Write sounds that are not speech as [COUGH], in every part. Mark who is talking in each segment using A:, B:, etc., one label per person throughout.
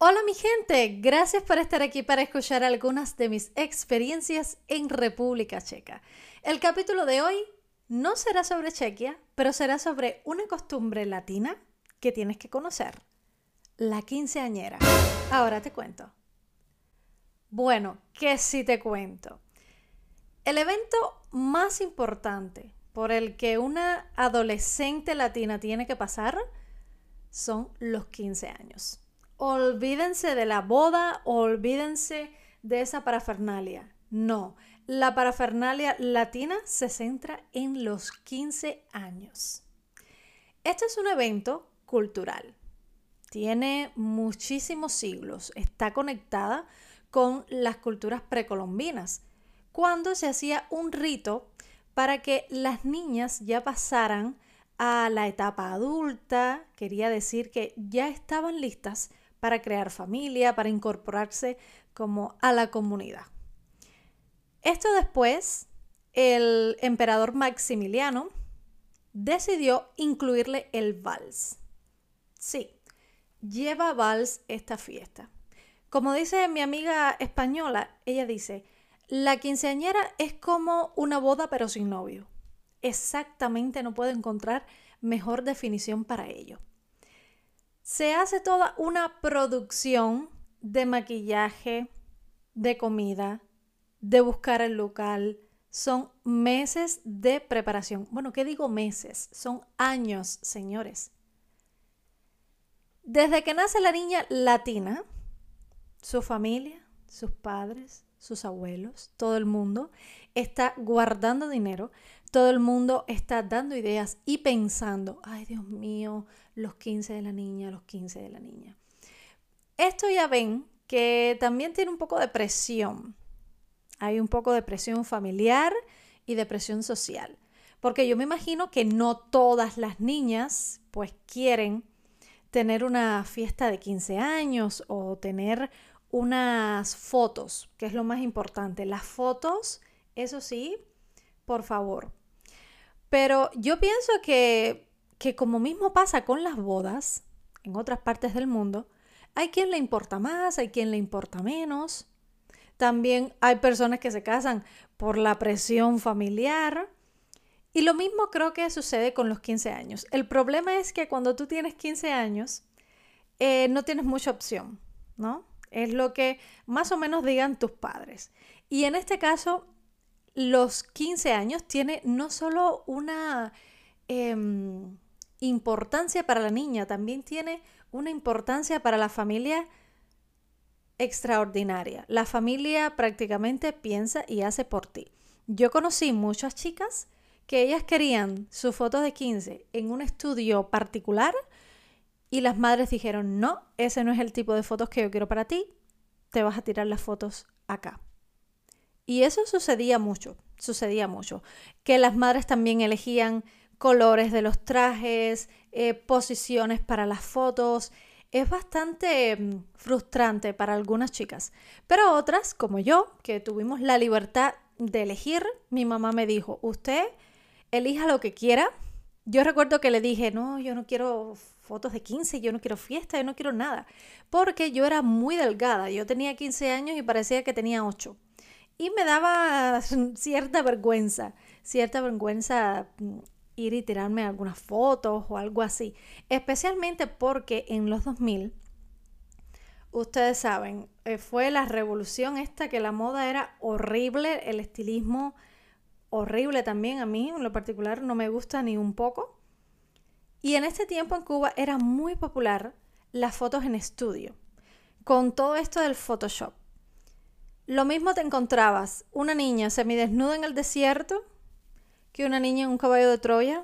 A: Hola mi gente, gracias por estar aquí para escuchar algunas de mis experiencias en República Checa. El capítulo de hoy no será sobre Chequia, pero será sobre una costumbre latina que tienes que conocer, la quinceañera. Ahora te cuento. Bueno, que si te cuento. El evento más importante por el que una adolescente latina tiene que pasar son los 15 años olvídense de la boda, olvídense de esa parafernalia. No, la parafernalia latina se centra en los 15 años. Este es un evento cultural. Tiene muchísimos siglos. Está conectada con las culturas precolombinas, cuando se hacía un rito para que las niñas ya pasaran a la etapa adulta, quería decir que ya estaban listas para crear familia, para incorporarse como a la comunidad. Esto después, el emperador Maximiliano decidió incluirle el vals. Sí, lleva vals esta fiesta. Como dice mi amiga española, ella dice, la quinceañera es como una boda pero sin novio. Exactamente, no puedo encontrar mejor definición para ello se hace toda una producción de maquillaje, de comida, de buscar el local. Son meses de preparación. Bueno, ¿qué digo meses? Son años, señores. Desde que nace la niña latina, su familia, sus padres, sus abuelos, todo el mundo está guardando dinero, todo el mundo está dando ideas y pensando, ay Dios mío, los 15 de la niña, los 15 de la niña. Esto ya ven que también tiene un poco de presión. Hay un poco de presión familiar y de presión social. Porque yo me imagino que no todas las niñas pues quieren tener una fiesta de 15 años o tener unas fotos, que es lo más importante. Las fotos, eso sí, por favor. Pero yo pienso que que como mismo pasa con las bodas en otras partes del mundo, hay quien le importa más, hay quien le importa menos. También hay personas que se casan por la presión familiar. Y lo mismo creo que sucede con los 15 años. El problema es que cuando tú tienes 15 años, eh, no tienes mucha opción, ¿no? Es lo que más o menos digan tus padres. Y en este caso, los 15 años tiene no solo una... Em, importancia para la niña, también tiene una importancia para la familia extraordinaria. La familia prácticamente piensa y hace por ti. Yo conocí muchas chicas que ellas querían sus fotos de 15 en un estudio particular y las madres dijeron, no, ese no es el tipo de fotos que yo quiero para ti, te vas a tirar las fotos acá. Y eso sucedía mucho, sucedía mucho, que las madres también elegían colores de los trajes, eh, posiciones para las fotos. Es bastante mm, frustrante para algunas chicas, pero otras, como yo, que tuvimos la libertad de elegir, mi mamá me dijo, usted elija lo que quiera. Yo recuerdo que le dije, no, yo no quiero fotos de 15, yo no quiero fiesta, yo no quiero nada, porque yo era muy delgada, yo tenía 15 años y parecía que tenía 8. Y me daba [LAUGHS] cierta vergüenza, cierta vergüenza mm, ir y tirarme algunas fotos o algo así. Especialmente porque en los 2000, ustedes saben, eh, fue la revolución esta que la moda era horrible, el estilismo horrible también. A mí en lo particular no me gusta ni un poco. Y en este tiempo en Cuba era muy popular las fotos en estudio, con todo esto del Photoshop. Lo mismo te encontrabas una niña semidesnuda en el desierto que una niña en un caballo de Troya,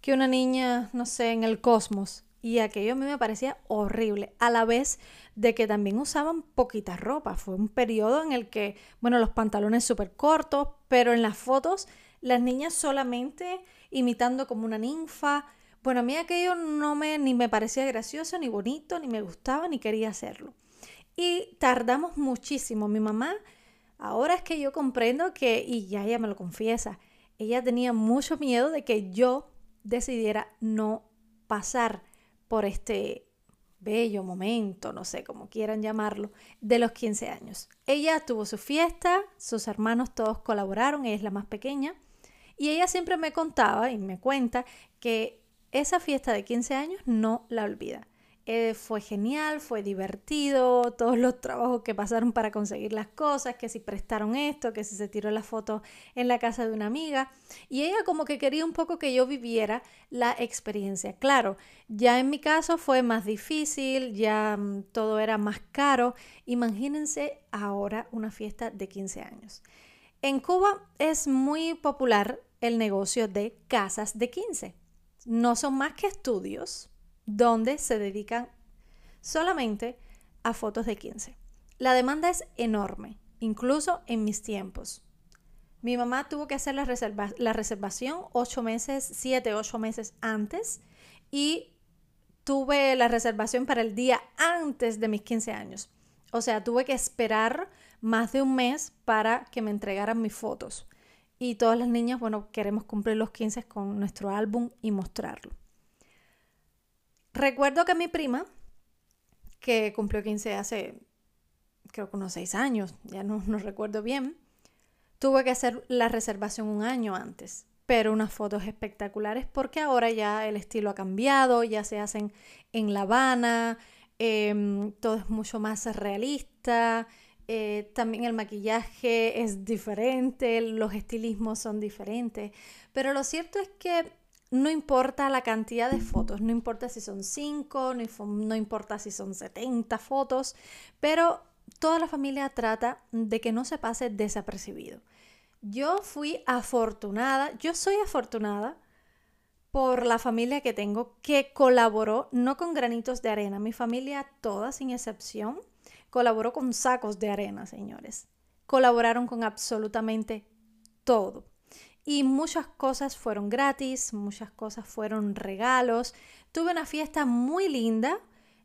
A: que una niña, no sé, en el cosmos. Y aquello a mí me parecía horrible, a la vez de que también usaban poquita ropa. Fue un periodo en el que, bueno, los pantalones súper cortos, pero en las fotos las niñas solamente imitando como una ninfa. Bueno, a mí aquello no me, ni me parecía gracioso, ni bonito, ni me gustaba, ni quería hacerlo. Y tardamos muchísimo. Mi mamá, ahora es que yo comprendo que, y ya ella me lo confiesa, ella tenía mucho miedo de que yo decidiera no pasar por este bello momento, no sé cómo quieran llamarlo, de los 15 años. Ella tuvo su fiesta, sus hermanos todos colaboraron, ella es la más pequeña, y ella siempre me contaba y me cuenta que esa fiesta de 15 años no la olvida. Eh, fue genial, fue divertido, todos los trabajos que pasaron para conseguir las cosas, que si prestaron esto, que si se tiró la foto en la casa de una amiga. Y ella como que quería un poco que yo viviera la experiencia. Claro, ya en mi caso fue más difícil, ya mm, todo era más caro. Imagínense ahora una fiesta de 15 años. En Cuba es muy popular el negocio de casas de 15. No son más que estudios donde se dedican solamente a fotos de 15. La demanda es enorme, incluso en mis tiempos. Mi mamá tuvo que hacer la, la reservación ocho meses, siete, ocho meses antes y tuve la reservación para el día antes de mis 15 años. O sea, tuve que esperar más de un mes para que me entregaran mis fotos. Y todas las niñas, bueno, queremos cumplir los 15 con nuestro álbum y mostrarlo. Recuerdo que mi prima, que cumplió 15 hace, creo que unos 6 años, ya no, no recuerdo bien, tuve que hacer la reservación un año antes, pero unas fotos espectaculares porque ahora ya el estilo ha cambiado, ya se hacen en La Habana, em, todo es mucho más realista, eh, también el maquillaje es diferente, los estilismos son diferentes, pero lo cierto es que no importa la cantidad de fotos, no importa si son 5, no, importa si son 70 fotos, pero toda la familia trata de que no se pase desapercibido. Yo fui afortunada, yo soy afortunada por la familia que tengo que colaboró no con granitos de arena, mi familia toda sin excepción colaboró con sacos de arena, señores. Colaboraron con absolutamente todo y muchas cosas fueron gratis, muchas cosas fueron regalos. Tuve una fiesta muy linda,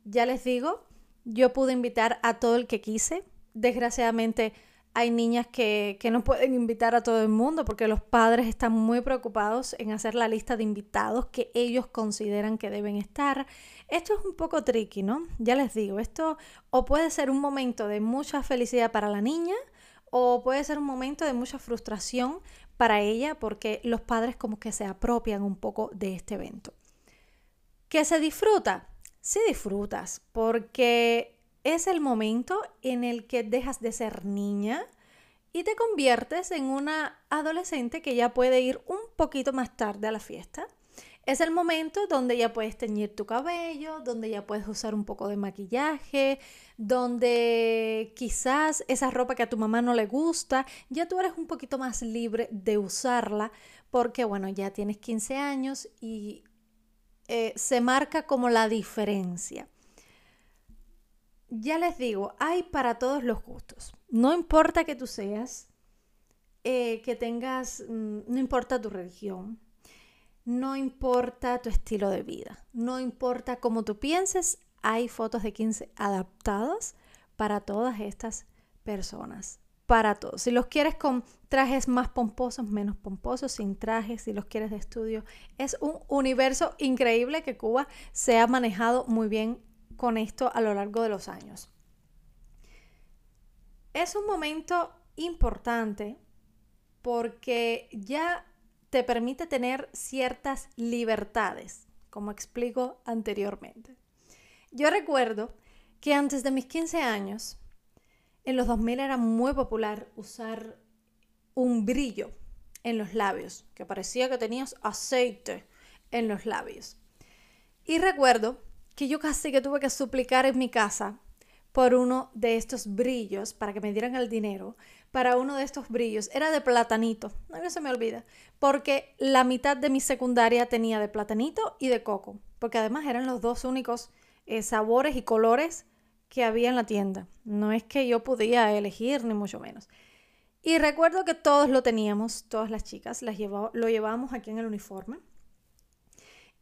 A: ya les digo, yo pude invitar a todo el que quise. Desgraciadamente hay niñas que, que, no pueden invitar a todo el mundo porque los padres están muy preocupados en hacer la lista de invitados que ellos consideran que deben estar. Esto es un poco tricky, ¿no? Ya les digo, esto o puede ser un momento de mucha felicidad para la niña o puede ser un momento de mucha frustración para ella porque los padres como que se apropian un poco de este evento. ¿Que se disfruta? Sí disfrutas porque es el momento en el que dejas de ser niña y te conviertes en una adolescente que ya puede ir un poquito más tarde a la fiesta es el momento donde ya puedes teñir tu cabello, donde ya puedes usar un poco de maquillaje, donde quizás esa ropa que a tu mamá no le gusta, ya tú eres un poquito más libre de usarla porque, bueno, ya tienes 15 años y eh, se marca como la diferencia. Ya les digo, hay para todos los gustos. No importa que tú seas, eh, que tengas, mm, no importa tu religión, no importa tu estilo de vida, no importa cómo tú pienses, hay fotos de 15 adaptadas para todas estas personas, para todos. Si los quieres con trajes más pomposos, menos pomposos, sin trajes, si los quieres de estudio, es un universo increíble que Cuba se ha manejado muy bien con esto a lo largo de los años. Es un momento importante porque ya te permite tener ciertas libertades, como explico anteriormente. Yo recuerdo que antes de mis 15 años, en los 2000 era muy popular usar un brillo en los labios, que parecía que tenías aceite en los labios. Y recuerdo que yo casi que tuve que suplicar en mi casa por uno de estos brillos para que me dieran el dinero para uno de estos brillos. Era de platanito, no se me olvida, porque la mitad de mi secundaria tenía de platanito y de coco, porque además eran los dos únicos eh, sabores y colores que había en la tienda. No es que yo podía elegir, ni mucho menos. Y recuerdo que todos lo teníamos, todas las chicas, las lo llevábamos aquí en el uniforme.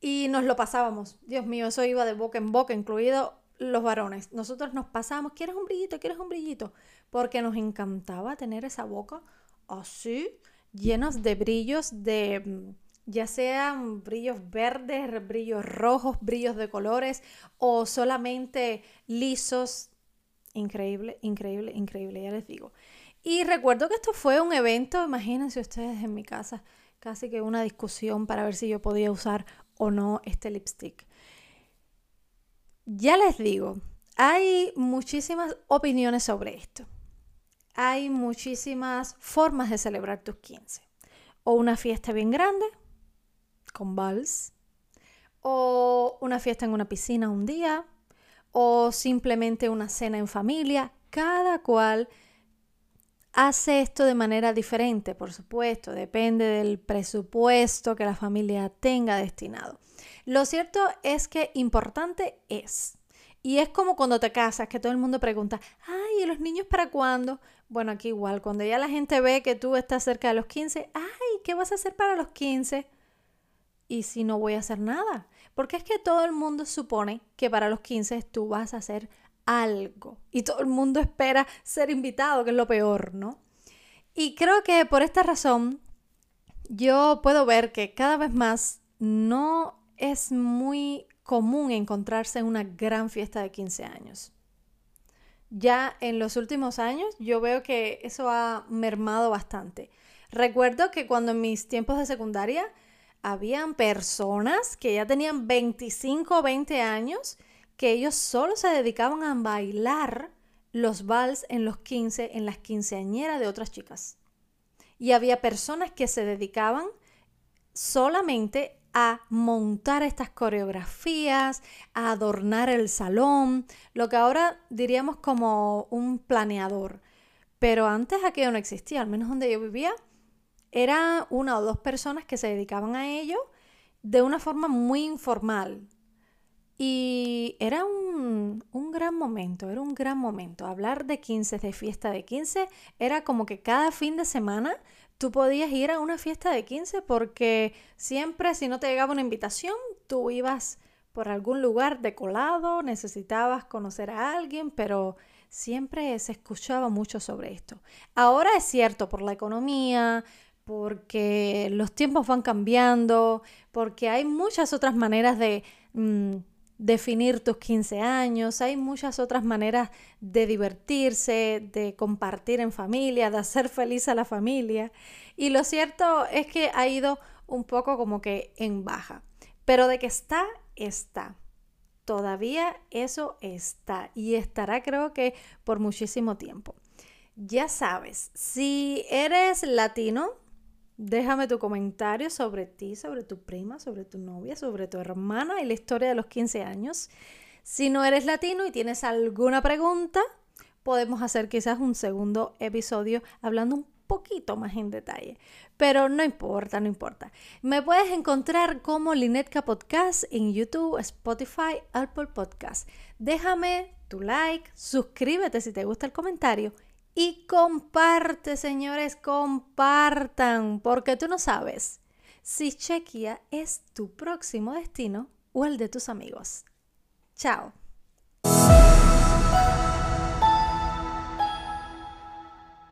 A: Y nos lo pasábamos. Dios mío, eso iba de boca en boca, incluido los varones. Nosotros nos pasábamos, ¿quieres un brillito? ¿Quieres un brillito? porque nos encantaba tener esa boca así, llenas de brillos, de, ya sean brillos verdes, brillos rojos, brillos de colores o solamente lisos. Increíble, increíble, increíble, ya les digo. Y recuerdo que esto fue un evento, imagínense ustedes en mi casa, casi que una discusión para ver si yo podía usar o no este lipstick. Ya les digo, hay muchísimas opiniones sobre esto. Hay muchísimas formas de celebrar tus 15. O una fiesta bien grande, con vals, o una fiesta en una piscina un día, o simplemente una cena en familia. Cada cual hace esto de manera diferente, por supuesto, depende del presupuesto que la familia tenga destinado. Lo cierto es que importante es. Y es como cuando te casas, que todo el mundo pregunta, ay, ¿y los niños para cuándo? Bueno, aquí igual, cuando ya la gente ve que tú estás cerca de los 15, ay, ¿qué vas a hacer para los 15? Y si no voy a hacer nada, porque es que todo el mundo supone que para los 15 tú vas a hacer algo y todo el mundo espera ser invitado, que es lo peor, ¿no? Y creo que por esta razón yo puedo ver que cada vez más no es muy común encontrarse en una gran fiesta de 15 años. Ya en los últimos años yo veo que eso ha mermado bastante. Recuerdo que cuando en mis tiempos de secundaria habían personas que ya tenían 25 o 20 años que ellos solo se dedicaban a bailar los vals en los 15, en las quinceañeras de otras chicas. Y había personas que se dedicaban solamente a montar estas coreografías, a adornar el salón, lo que ahora diríamos como un planeador. Pero antes aquello no existía, al menos donde yo vivía, era una o dos personas que se dedicaban a ello de una forma muy informal. Y era un, gran momento, era un gran momento. Hablar de 15, de fiesta de 15, era como que cada fin de semana tú podías ir a una fiesta de 15 porque siempre si no te llegaba una invitación, tú ibas por algún lugar de colado, necesitabas conocer a alguien, pero siempre se escuchaba mucho sobre esto. Ahora es cierto, por la economía, porque los tiempos van cambiando, porque hay muchas otras maneras de... Mm, definir tus 15 años, hay muchas otras maneras de divertirse, de compartir en familia, de hacer feliz a la familia. Y lo cierto es que ha ido un poco como que en baja. Pero de que está, está. Todavía eso está y estará creo que por muchísimo tiempo. Ya sabes, si eres latino, Déjame tu comentario sobre ti, sobre tu prima, sobre tu novia, sobre tu hermana y la historia de los 15 años. Si no eres latino y tienes alguna pregunta, podemos hacer quizás un segundo episodio hablando un poquito más en detalle. Pero no importa, no importa. Me puedes encontrar como Linetka Podcast en YouTube, Spotify, Apple Podcast. Déjame tu like, suscríbete si te gusta el comentario y comparte, señores, compartan, porque tú no sabes si Chequia es tu próximo destino o el de tus amigos. Chao.